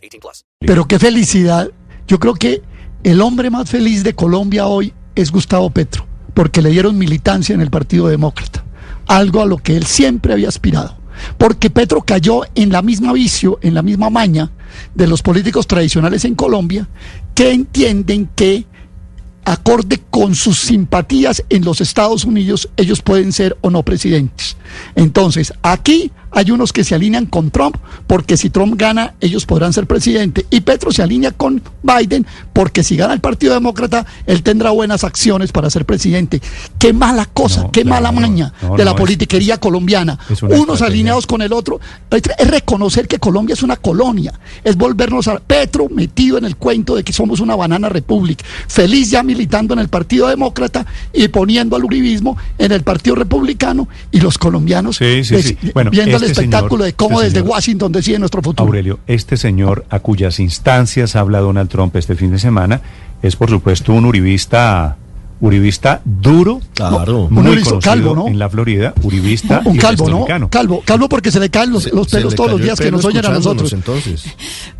18 plus. Pero qué felicidad. Yo creo que el hombre más feliz de Colombia hoy es Gustavo Petro, porque le dieron militancia en el Partido Demócrata, algo a lo que él siempre había aspirado. Porque Petro cayó en la misma vicio, en la misma maña de los políticos tradicionales en Colombia, que entienden que acorde con sus simpatías en los Estados Unidos, ellos pueden ser o no presidentes. Entonces, aquí hay unos que se alinean con Trump porque si Trump gana, ellos podrán ser presidente. Y Petro se alinea con Biden porque si gana el Partido Demócrata, él tendrá buenas acciones para ser presidente. Qué mala cosa, qué mala maña de la politiquería colombiana. Unos alineados con el otro. Es reconocer que Colombia es una colonia. Es volvernos a Petro metido en el cuento de que somos una banana republic. Feliz ya militando en el Partido Demócrata y poniendo al uribismo en el Partido Republicano y los colombianos el este espectáculo de cómo este desde Washington decide nuestro futuro. Aurelio, este señor a cuyas instancias habla Donald Trump este fin de semana es por supuesto un uribista uribista duro, claro, muy conocido calvo, ¿no? en la Florida, uribista un, calvo, ¿no? Calvo, calvo porque se le caen los, los pelos todos los días que nos oyen a nosotros. Entonces.